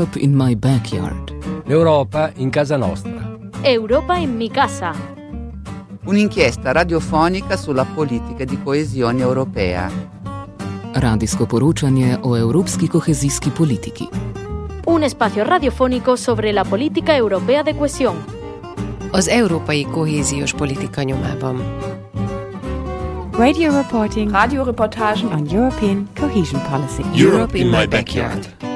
Europe in my backyard. L'Europa in casa nostra. Europa in mi casa. Un'inchiesta radiofonica sulla politica di coesione europea. Radijsko poročanje o evropski kohezijski politiki. Un espacio radiofónico sobre la política europea de cohesión. Az európai kohéziós politika nyomában. Radio reporting Radioreportagen on European cohesion policy. Europe in my backyard.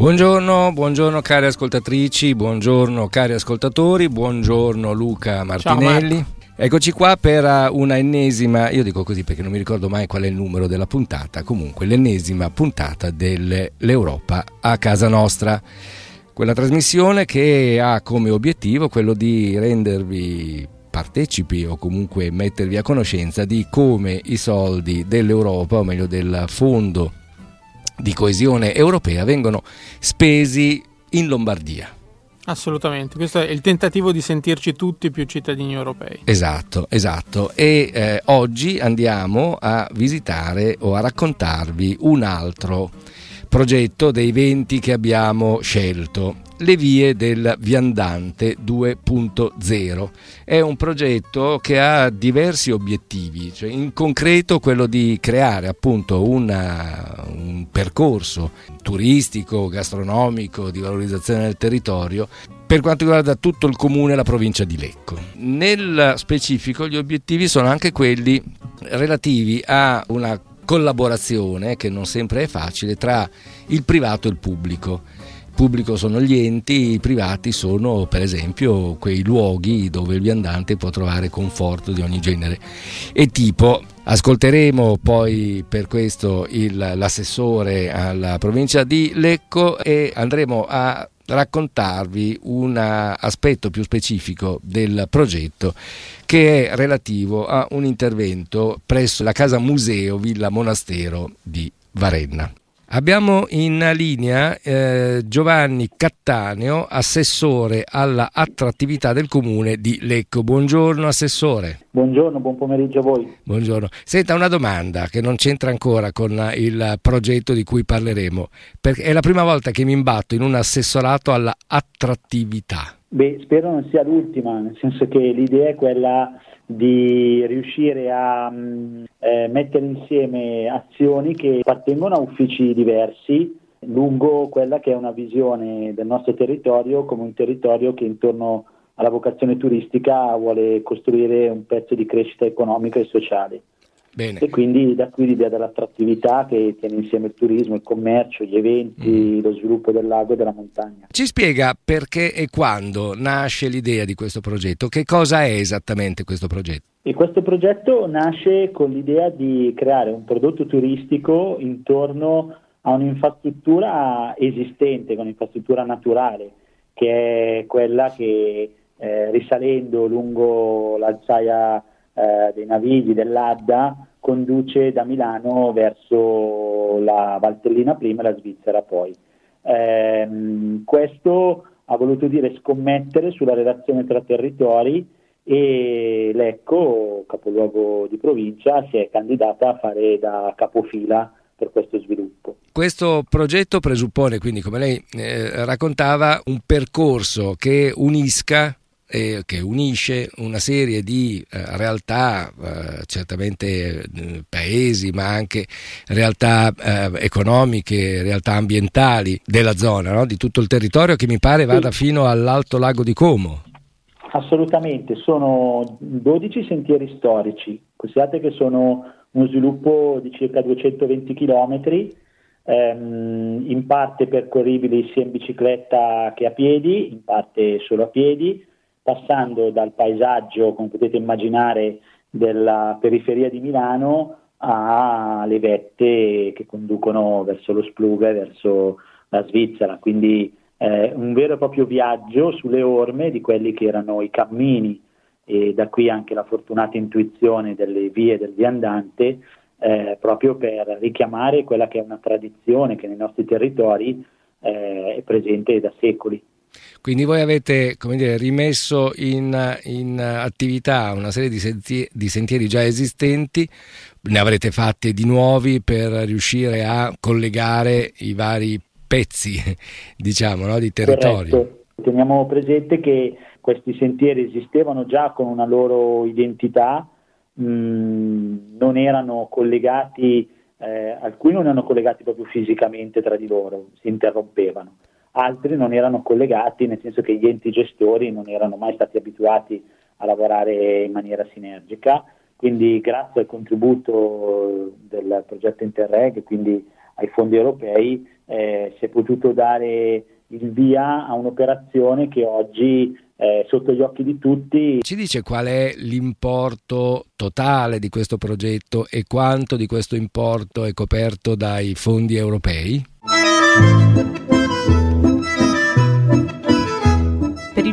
Buongiorno, buongiorno cari ascoltatrici, buongiorno cari ascoltatori, buongiorno Luca Martinelli. Eccoci qua per uh, una ennesima, io dico così perché non mi ricordo mai qual è il numero della puntata, comunque l'ennesima puntata dell'Europa a casa nostra. Quella trasmissione che ha come obiettivo quello di rendervi partecipi o comunque mettervi a conoscenza di come i soldi dell'Europa, o meglio del fondo di coesione europea, vengono spesi in Lombardia. Assolutamente, questo è il tentativo di sentirci tutti più cittadini europei. Esatto, esatto. E eh, oggi andiamo a visitare o a raccontarvi un altro progetto dei 20 che abbiamo scelto. Le vie del viandante 2.0 è un progetto che ha diversi obiettivi, cioè in concreto quello di creare appunto una, un percorso turistico, gastronomico, di valorizzazione del territorio per quanto riguarda tutto il comune e la provincia di Lecco. Nel specifico gli obiettivi sono anche quelli relativi a una collaborazione che non sempre è facile tra il privato e il pubblico. Il pubblico sono gli enti, i privati sono per esempio quei luoghi dove il viandante può trovare conforto di ogni genere e tipo. Ascolteremo poi per questo il, l'assessore alla provincia di Lecco e andremo a raccontarvi un aspetto più specifico del progetto che è relativo a un intervento presso la casa museo Villa Monastero di Varenna. Abbiamo in linea eh, Giovanni Cattaneo, assessore alla attrattività del comune di Lecco. Buongiorno assessore. Buongiorno, buon pomeriggio a voi. Buongiorno. Senta una domanda che non c'entra ancora con il progetto di cui parleremo, perché è la prima volta che mi imbatto in un assessorato alla attrattività. Beh, spero non sia l'ultima, nel senso che l'idea è quella di riuscire a mh, eh, mettere insieme azioni che appartengono a uffici diversi lungo quella che è una visione del nostro territorio come un territorio che intorno alla vocazione turistica vuole costruire un pezzo di crescita economica e sociale. Bene. E quindi da qui l'idea dell'attrattività che tiene insieme il turismo, il commercio, gli eventi, mm. lo sviluppo del lago e della montagna. Ci spiega perché e quando nasce l'idea di questo progetto? Che cosa è esattamente questo progetto? E questo progetto nasce con l'idea di creare un prodotto turistico intorno a un'infrastruttura esistente, con un'infrastruttura naturale, che è quella che eh, risalendo lungo l'alzaia eh, dei Navigli dell'Adda conduce da Milano verso la Valtellina prima e la Svizzera poi. Eh, questo ha voluto dire scommettere sulla relazione tra territori e Lecco, capoluogo di provincia, si è candidata a fare da capofila per questo sviluppo. Questo progetto presuppone quindi, come lei eh, raccontava, un percorso che unisca eh, che unisce una serie di eh, realtà, eh, certamente eh, paesi, ma anche realtà eh, economiche, realtà ambientali della zona, no? di tutto il territorio che mi pare vada fino all'Alto Lago di Como. Assolutamente, sono 12 sentieri storici, considerate che sono uno sviluppo di circa 220 km, ehm, in parte percorribili sia in bicicletta che a piedi, in parte solo a piedi, passando dal paesaggio, come potete immaginare, della periferia di Milano alle vette che conducono verso lo Spluga e verso la Svizzera, quindi eh, un vero e proprio viaggio sulle orme di quelli che erano i cammini. E da qui anche la fortunata intuizione delle vie del viandante eh, proprio per richiamare quella che è una tradizione che nei nostri territori eh, è presente da secoli Quindi voi avete dire, rimesso in, in, attività una serie di sentieri, di sentieri, già esistenti, ne avrete fatti di nuovi per riuscire a collegare i vari pezzi diciamo, no, di territorio. Corretto. Teniamo presente che questi sentieri esistevano già con una loro identità, mh, mm, non erano collegati, eh, alcuni non erano collegati proprio fisicamente tra di loro, si interrompevano altri non erano collegati, nel senso che gli enti gestori non erano mai stati abituati a lavorare in maniera sinergica, quindi grazie al contributo del progetto Interreg, quindi ai fondi europei, eh, si è potuto dare il via a un'operazione che oggi è sotto gli occhi di tutti. Ci dice qual è l'importo totale di questo progetto e quanto di questo importo è coperto dai fondi europei?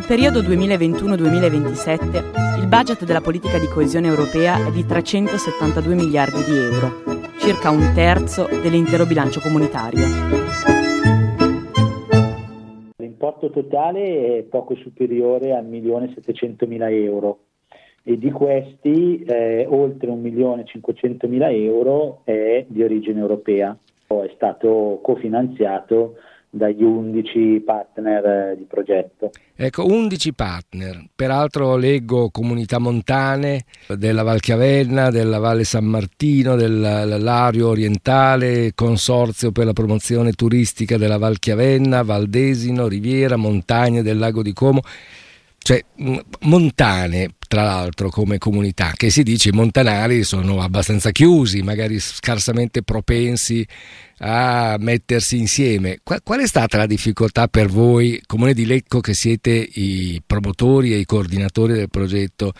Periodo 2021-2027 il budget della politica di coesione europea è di 372 miliardi di euro, circa un terzo dell'intero bilancio comunitario. L'importo totale è poco superiore al 1.700.000 euro e di questi eh, oltre 1.500.000 euro è di origine europea. È stato cofinanziato dagli 11 partner eh, di progetto. Ecco, 11 partner, peraltro leggo comunità montane della Val Chiavenna, della Valle San Martino, dell'Ario Orientale, Consorzio per la promozione turistica della Val Chiavenna, Valdesino, Riviera, Montagne del Lago di Como cioè montane tra l'altro come comunità che si dice i montanari sono abbastanza chiusi magari scarsamente propensi a mettersi insieme. Qual, è stata la difficoltà per voi comune di Lecco che siete i promotori e i coordinatori del progetto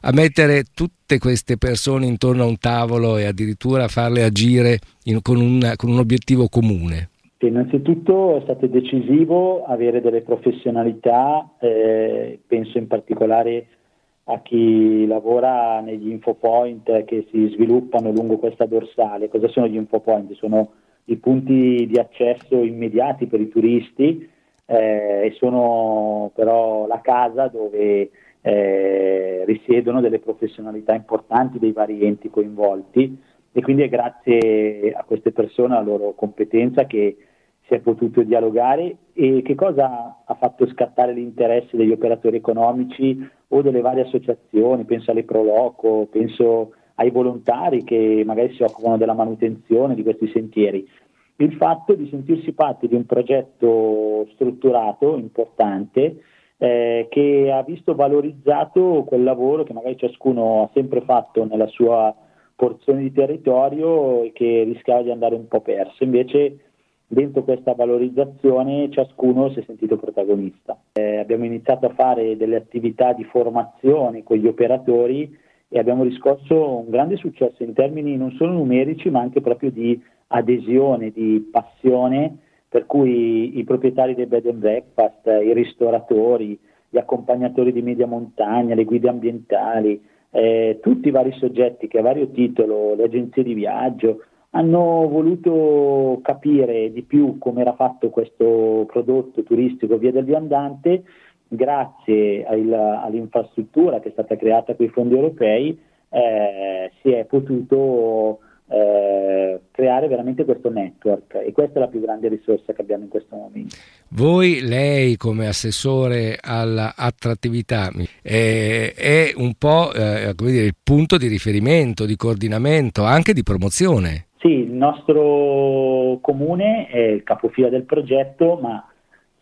a mettere tutte queste persone intorno a un tavolo e addirittura farle agire in, con, un, con un obiettivo comune? Innanzitutto è stato decisivo avere delle professionalità, eh, penso in particolare a chi lavora negli infopoint che si sviluppano lungo questa dorsale. Cosa sono gli infopoint? Sono i punti di accesso immediati per i turisti eh, e sono però la casa dove eh, risiedono delle professionalità importanti dei vari enti coinvolti e quindi è grazie a queste persone, alla loro competenza che si è potuto dialogare e che cosa ha fatto scattare l'interesse degli operatori economici o delle varie associazioni, penso alle Proloco, penso ai volontari che magari si occupano della manutenzione di questi sentieri. Il fatto di sentirsi parte di un progetto strutturato, importante, eh, che ha visto valorizzato quel lavoro che magari ciascuno ha sempre fatto nella sua porzione di territorio e che rischiava di andare un po' perso. Invece dentro questa valorizzazione ciascuno si è sentito protagonista. Eh, abbiamo iniziato a fare delle attività di formazione con gli operatori e abbiamo riscosso un grande successo in termini non solo numerici ma anche proprio di adesione, di passione, per cui i proprietari dei bed and breakfast, i ristoratori, gli accompagnatori di media montagna, le guide ambientali, eh, tutti i vari soggetti che a vario titolo, le agenzie di viaggio, hanno voluto capire di più come era fatto questo prodotto turistico via del viandante, grazie al, all'infrastruttura che è stata creata con i fondi europei, eh, si è potuto eh, creare veramente questo network e questa è la più grande risorsa che abbiamo in questo momento. Voi, lei come assessore all'attrattività, eh, è un po' eh, dire, il punto di riferimento, di coordinamento, anche di promozione. Sì, il nostro comune è il capofila del progetto, ma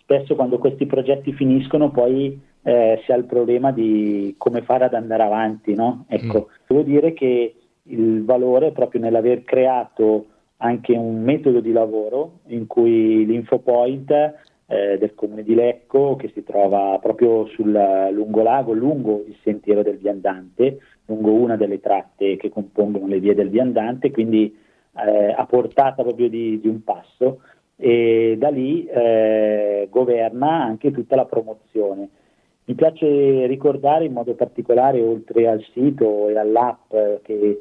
spesso quando questi progetti finiscono poi eh, si ha il problema di come fare ad andare avanti. No? Ecco, mm. devo dire che il valore è proprio nell'aver creato anche un metodo di lavoro in cui l'InfoPoint eh, del comune di Lecco, che si trova proprio sul lungolago, lungo il sentiero del viandante, lungo una delle tratte che compongono le vie del viandante, quindi eh, a portata proprio di, di, un passo e da lì eh, governa anche tutta la promozione. Mi piace ricordare in modo particolare, oltre al sito e all'app che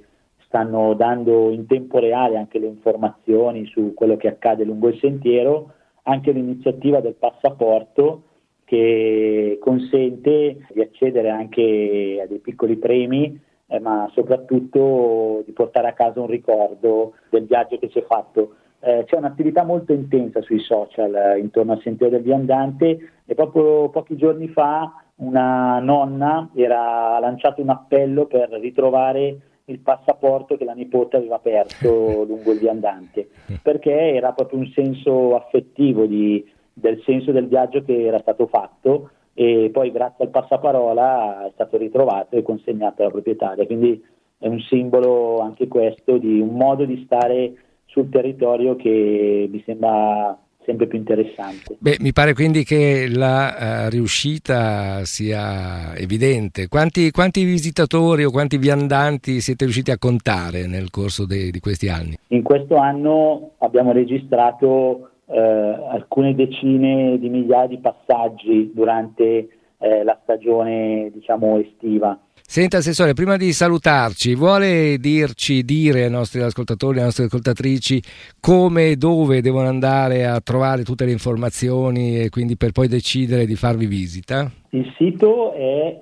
stanno dando in tempo reale anche le informazioni su quello che accade lungo il sentiero, anche l'iniziativa del passaporto che consente di accedere anche a dei piccoli premi, eh, ma soprattutto di portare a casa un ricordo del viaggio che si è fatto. Eh, c'è un'attività molto intensa sui social eh, intorno al sentiero del viandante e proprio pochi giorni fa una nonna era lanciato un appello per ritrovare il passaporto che la nipote aveva perso lungo il viandante, perché era proprio un senso affettivo di, del senso del viaggio che era stato fatto e poi grazie al passaparola è stato ritrovato e consegnato alla proprietaria. Quindi è un simbolo anche questo di un modo di stare sul territorio che mi sembra sempre più interessante. Beh, mi pare quindi che la uh, riuscita sia evidente. Quanti, quanti, visitatori o quanti viandanti siete riusciti a contare nel corso de, di questi anni? In questo anno abbiamo registrato eh, alcune decine di migliaia di passaggi durante eh, la stagione diciamo, estiva. Senta Assessore, prima di salutarci, vuole dirci, dire ai nostri ascoltatori, alle nostre ascoltatrici come e dove devono andare a trovare tutte le informazioni e quindi per poi decidere di farvi visita? Il sito è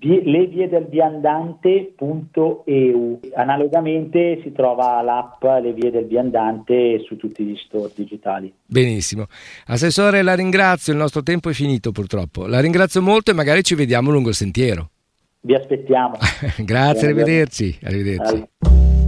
leviedelviandante.eu. Analogamente si trova l'app Le Vie del Viandante su tutti gli store digitali. Benissimo. Assessore, la ringrazio, il nostro tempo è finito purtroppo. La ringrazio molto e magari ci vediamo lungo il sentiero. Vi aspettiamo. Grazie, arrivederci. arrivederci. Holly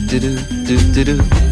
do do do do do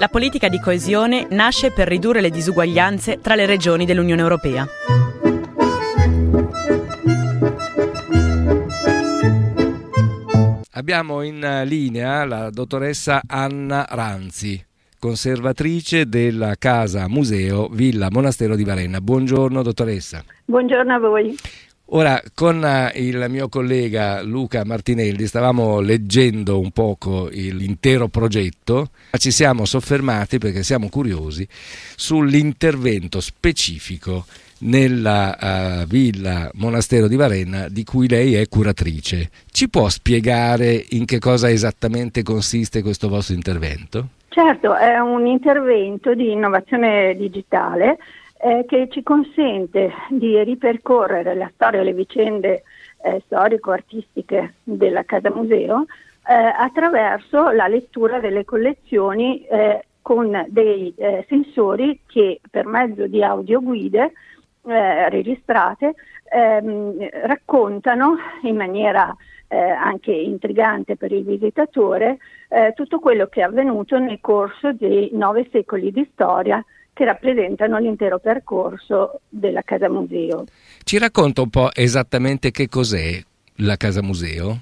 La politica di coesione nasce per ridurre le disuguaglianze tra le regioni dell'Unione Europea. Abbiamo in linea la dottoressa Anna Ranzi, conservatrice della casa museo Villa Monastero di Varenna. Buongiorno dottoressa. Buongiorno a voi. Ora, con eh, il mio collega Luca Martinelli stavamo leggendo un poco l'intero progetto, ma ci siamo soffermati perché siamo curiosi sull'intervento specifico nella uh, villa Monastero di Varenna di cui lei è curatrice. Ci può spiegare in che cosa esattamente consiste questo vostro intervento? Certo, è un intervento di innovazione digitale eh, che ci consente di ripercorrere la storia e le vicende eh, storico-artistiche della Casa Museo eh, attraverso la lettura delle collezioni eh, con dei eh, sensori che per mezzo di audioguide eh, registrate ehm, raccontano in maniera eh, anche intrigante per il visitatore eh, tutto quello che è avvenuto nel corso dei nove secoli di storia che rappresentano l'intero percorso della Casa Museo. Ci racconta un po' esattamente che cos'è la Casa Museo?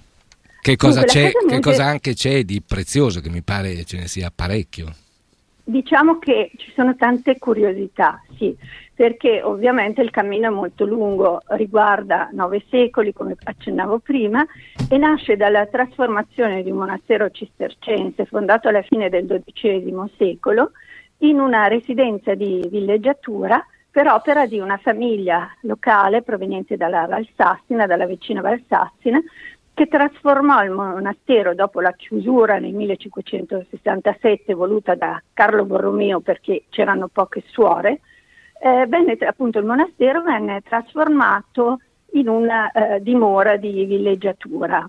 Che cosa, Dunque, c'è, che Museo... cosa anche c'è di prezioso, che mi pare ce ne sia parecchio? Diciamo che ci sono tante curiosità, sì, perché ovviamente il cammino è molto lungo, riguarda nove secoli, come accennavo prima, e nasce dalla trasformazione di un monastero cistercense fondato alla fine del XII secolo in una residenza di villeggiatura per opera di una famiglia locale proveniente dalla Valsassina, dalla vicina Valsassina, che trasformò il monastero dopo la chiusura nel 1567 voluta da Carlo Borromeo perché c'erano poche suore, eh, venne, appunto il monastero venne trasformato in una eh, dimora di villeggiatura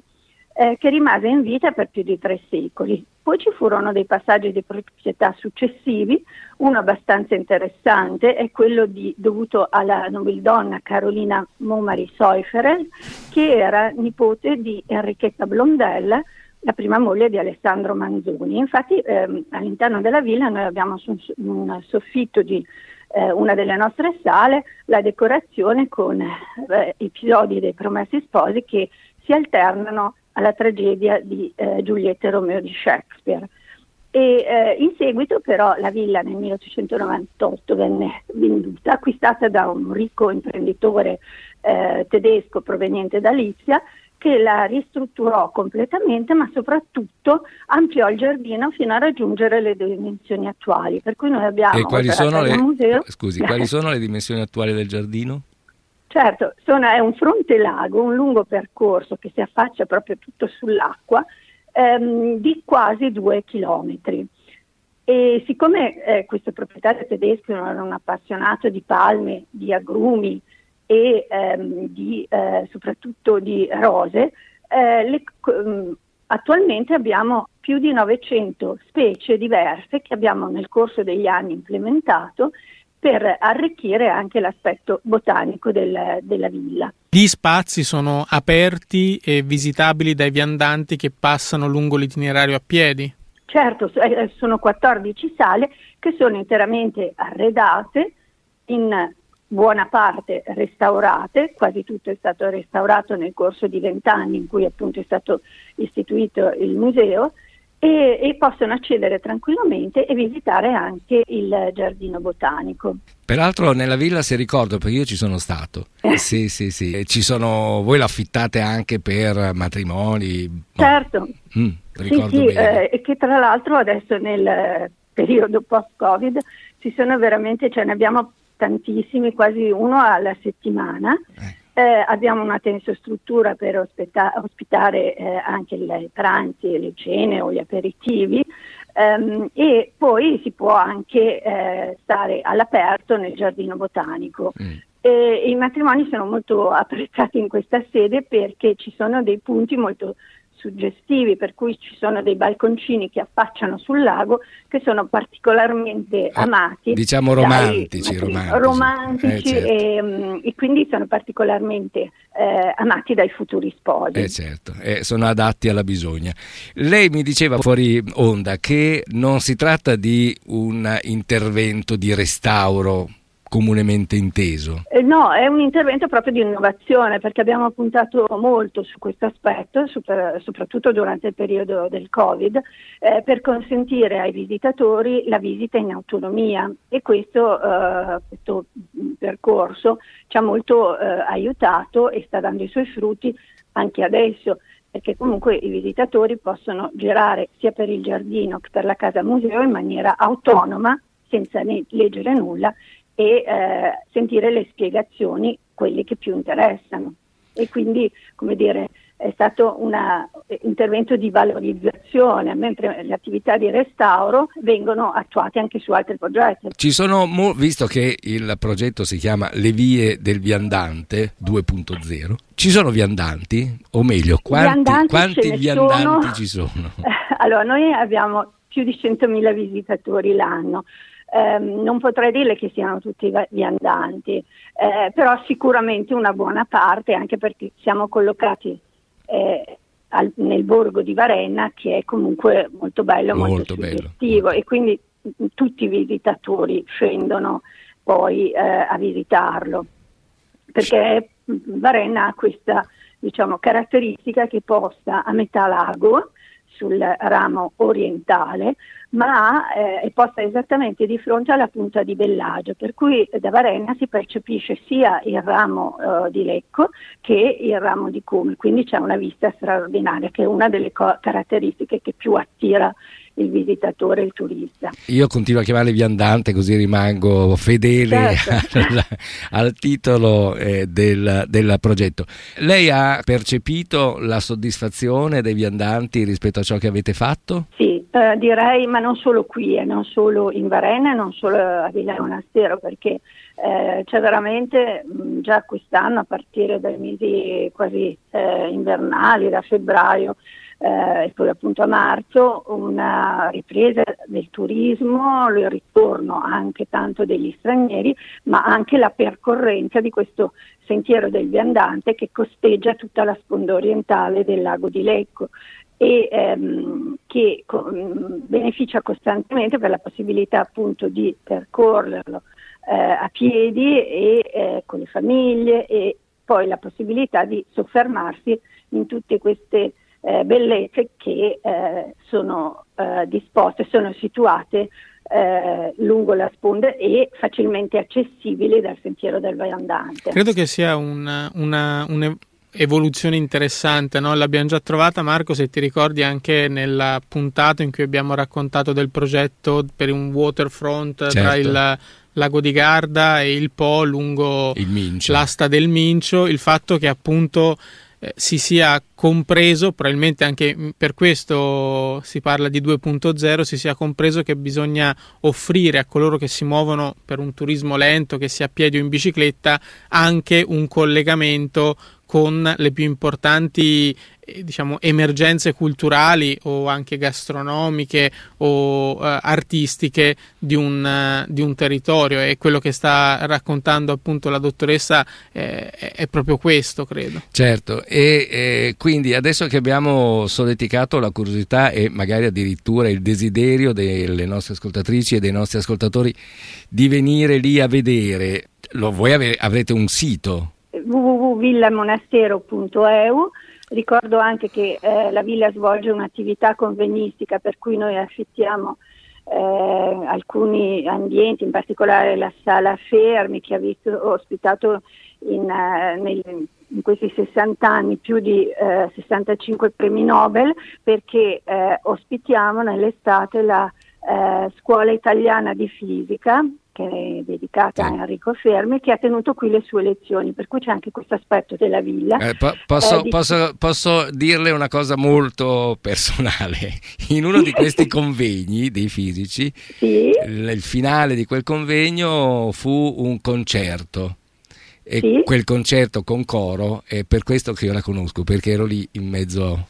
eh, che rimase in vita per più di tre secoli. Poi ci furono dei passaggi di proprietà successivi, uno abbastanza interessante è quello di, dovuto alla nobildonna Carolina Momari Seuferel, che era nipote di Enrichetta Blondella, la prima moglie di Alessandro Manzoni. Infatti ehm, all'interno della villa noi abbiamo su un soffitto di eh, una delle nostre sale la decorazione con eh, episodi dei Promessi Sposi che si alternano alla tragedia di eh, Giulietta e Romeo di Shakespeare. E, eh, in seguito però la villa nel 1898 venne venduta, acquistata da un ricco imprenditore eh, tedesco proveniente da Lipsia che la ristrutturò completamente ma soprattutto ampliò il giardino fino a raggiungere le dimensioni attuali. Per cui noi abbiamo... E quali sono, le, museo, scusi, quali sono le dimensioni attuali del giardino? Certo, sono, è un fronte lago, un lungo percorso che si affaccia proprio tutto sull'acqua ehm, di quasi due chilometri. E siccome eh, questo proprietario tedesco era un appassionato di palme, di agrumi e ehm, di, eh, soprattutto di rose, eh, le, um, attualmente abbiamo più di 900 specie diverse che abbiamo nel corso degli anni implementato per arricchire anche l'aspetto botanico del, della villa. Gli spazi sono aperti e visitabili dai viandanti che passano lungo l'itinerario a piedi? Certo, eh, sono 14 sale che sono interamente arredate, in buona parte restaurate, quasi tutto è stato restaurato nel corso di vent'anni in cui appunto è stato istituito il museo e, e, possono accedere tranquillamente e visitare anche il giardino botanico. Peraltro nella villa, se ricordo, perché io ci sono stato, eh. sì, sì, sì, ci sono, voi l'affittate anche per matrimoni? Certo, mm, sì, sì, eh, che tra l'altro adesso nel periodo post-Covid ci sono veramente, cioè ne abbiamo tantissimi, quasi uno alla settimana. Eh eh, abbiamo una tensostruttura per ospita- ospitare eh, anche i pranzi, le cene o gli aperitivi. Um, e poi si può anche eh, stare all'aperto nel giardino botanico. Mm. Eh, I matrimoni sono molto apprezzati in questa sede perché ci sono dei punti molto suggestivi, per cui ci sono dei balconcini che affacciano sul lago che sono particolarmente eh, amati. Diciamo romantici, dai, romantici. romantici eh, certo. e, mm, e, quindi sono particolarmente eh, amati dai futuri sposi. Eh certo, sono adatti alla bisogna. Lei mi diceva fuori onda che non si tratta di un intervento di restauro comunemente inteso? Eh, no, è un intervento proprio di innovazione perché abbiamo puntato molto su questo aspetto, super, soprattutto durante il periodo del Covid, eh, per consentire ai visitatori la visita in autonomia e questo, eh, questo percorso ci ha molto eh, aiutato e sta dando i suoi frutti anche adesso perché comunque i visitatori possono girare sia per il giardino che per la casa museo in maniera autonoma senza leggere nulla e eh, sentire le spiegazioni, quelle che più interessano. E quindi, come dire, è stato un intervento di valorizzazione, mentre le attività di restauro vengono attuate anche su altri progetti. Ci sono, visto che il progetto si chiama Le vie del viandante 2.0, ci sono viandanti? O meglio, quanti viandanti, quanti viandanti sono... ci sono? Allora, noi abbiamo più di 100.000 visitatori l'anno eh, non potrei dire che siano tutti viandanti, eh, però sicuramente una buona parte, anche perché siamo collocati eh, al, nel borgo di Varenna, che è comunque molto bello, molto, molto bello. e quindi tutti i visitatori scendono poi eh, a visitarlo, perché Varenna ha questa diciamo, caratteristica che posta a metà lago sul ramo orientale, ma eh, è posta esattamente di fronte alla punta di Bellagio, per cui da Varenna si percepisce sia il ramo eh, di Lecco che il ramo di Cume, quindi c'è una vista straordinaria che è una delle co- caratteristiche che più attira il visitatore, il turista. Io continuo a chiamarli viandante così rimango fedele certo. al, al, titolo eh, del, del, progetto. Lei ha percepito la soddisfazione dei viandanti rispetto a ciò che avete fatto? Sì, eh, direi, ma non solo qui, eh, non solo in Varenna, non solo a Villa Monastero, perché eh, c'è veramente mh, già quest'anno, a partire dai mesi quasi eh, invernali, da febbraio, eh, poi appunto a marzo una ripresa del turismo, il ritorno anche tanto degli stranieri, ma anche la percorrenza di questo sentiero del viandante che costeggia tutta la sponda orientale del lago di Lecco e ehm, che co- beneficia costantemente per la possibilità appunto di percorrerlo eh, a piedi e eh, con le famiglie e poi la possibilità di soffermarsi in tutte queste eh, bellezze che eh, sono eh, disposte, sono situate eh, lungo la sponda e facilmente accessibili dal sentiero del viandante. Credo che sia una, una, un'evoluzione interessante, no? l'abbiamo già trovata Marco se ti ricordi anche nella puntata in cui abbiamo raccontato del progetto per un waterfront certo. tra il lago di Garda e il Po lungo l'asta del Mincio, il fatto che appunto eh, si sia compreso, probabilmente anche per questo si parla di 2.0, si sia compreso che bisogna offrire a coloro che si muovono per un turismo lento, che sia a piedi o in bicicletta, anche un collegamento con le più importanti diciamo, emergenze culturali o anche gastronomiche o uh, artistiche di un, uh, di un, territorio. E quello che sta raccontando appunto la dottoressa eh, è proprio questo credo. Certo. E eh, quindi adesso che abbiamo solleticato la curiosità e magari addirittura il desiderio delle nostre ascoltatrici e dei nostri ascoltatori di venire lì a vedere lo, voi ave- avrete un sito? Www.villamonastero.eu Ricordo anche che eh, la villa svolge un'attività convegnistica per cui noi affittiamo eh, alcuni ambienti, in particolare la sala Fermi che ha visto, ospitato in, uh, nel, in, questi 60 anni più di uh, 65 premi Nobel perché uh, ospitiamo nell'estate la scuola italiana di fisica che è dedicata a Enrico Fermi, che ha tenuto qui le sue lezioni, per cui c'è anche questo aspetto della villa. Eh, po- posso, Eh, di- posso- posso dirle una cosa molto personale. In uno di questi convegni dei fisici, Sì, il, il finale di quel convegno fu un concerto. E Sì. quel concerto con coro è per questo che io la conosco, perché ero lì in mezzo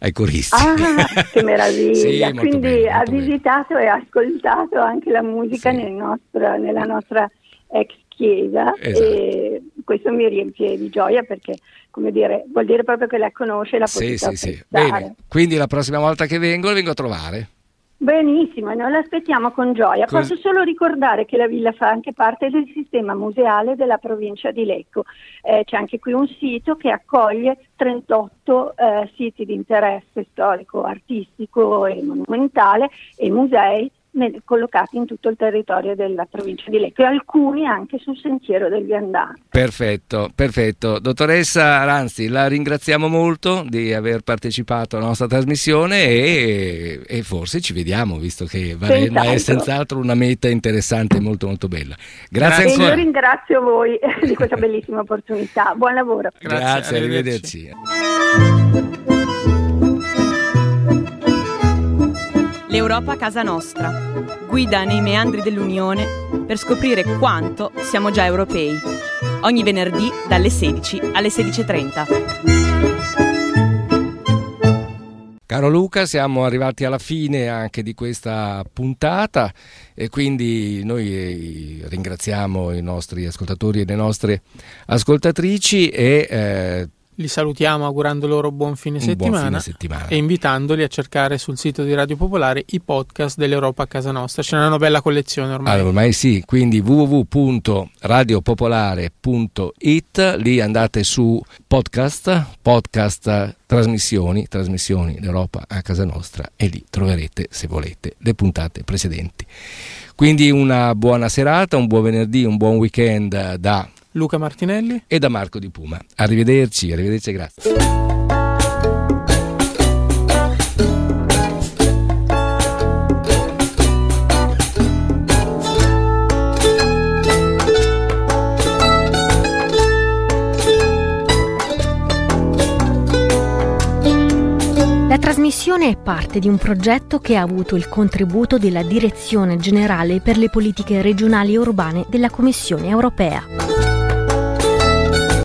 ai coristi. Ah, che meraviglia! Sì, Quindi bello, ha bello. visitato e ascoltato anche la musica Sì. nel nostro- nella nostra ex chiesa Esatto. e questo mi riempie di gioia perché, come dire, vuol dire proprio che la conosce e l'ha Sì, potuta sì, sì. Bene, quindi la prossima volta che vengo, la vengo a trovare. Benissimo, e noi l'aspettiamo con gioia. Cos- Posso solo ricordare che la villa fa anche parte del sistema museale della provincia di Lecco. Eh, c'è anche qui un sito che accoglie 38 eh, siti di interesse storico, artistico e monumentale e musei ne- collocati in tutto il territorio della provincia di Lecco e alcuni anche sul sentiero del viandante. Perfetto, perfetto. Dottoressa Ranzi, la ringraziamo molto di aver partecipato alla nostra trasmissione e, e forse ci vediamo, visto che Varenna è Senz'altro. una meta interessante e molto molto bella. Grazie E io ancora. ringrazio voi di questa bellissima opportunità. Buon lavoro. Grazie, arrivederci. arrivederci. L'Europa casa nostra. Guida nei meandri dell'Unione per scoprire quanto siamo già europei. Ogni venerdì dalle 16 alle 16.30. Caro Luca, siamo arrivati alla fine anche di questa puntata e quindi noi eh, ringraziamo i nostri ascoltatori e le nostre ascoltatrici e eh, Li salutiamo augurando loro buon fine buon settimana. fine settimana. e invitandoli a cercare sul sito di Radio Popolare i podcast dell'Europa a casa nostra. Ce n'è una bella collezione ormai. Allora, ormai sì, quindi www.radiopopolare.it, lì andate su podcast, podcast trasmissioni, trasmissioni d'Europa a casa nostra e lì troverete, se volete, le puntate precedenti. Quindi una buona serata, un buon venerdì, un buon weekend da Luca Martinelli. e da Marco Di Puma. Arrivederci, arrivederci e grazie. La trasmissione è parte di un progetto che ha avuto il contributo della Direzione Generale per le Politiche Regionali e Urbane della Commissione Europea.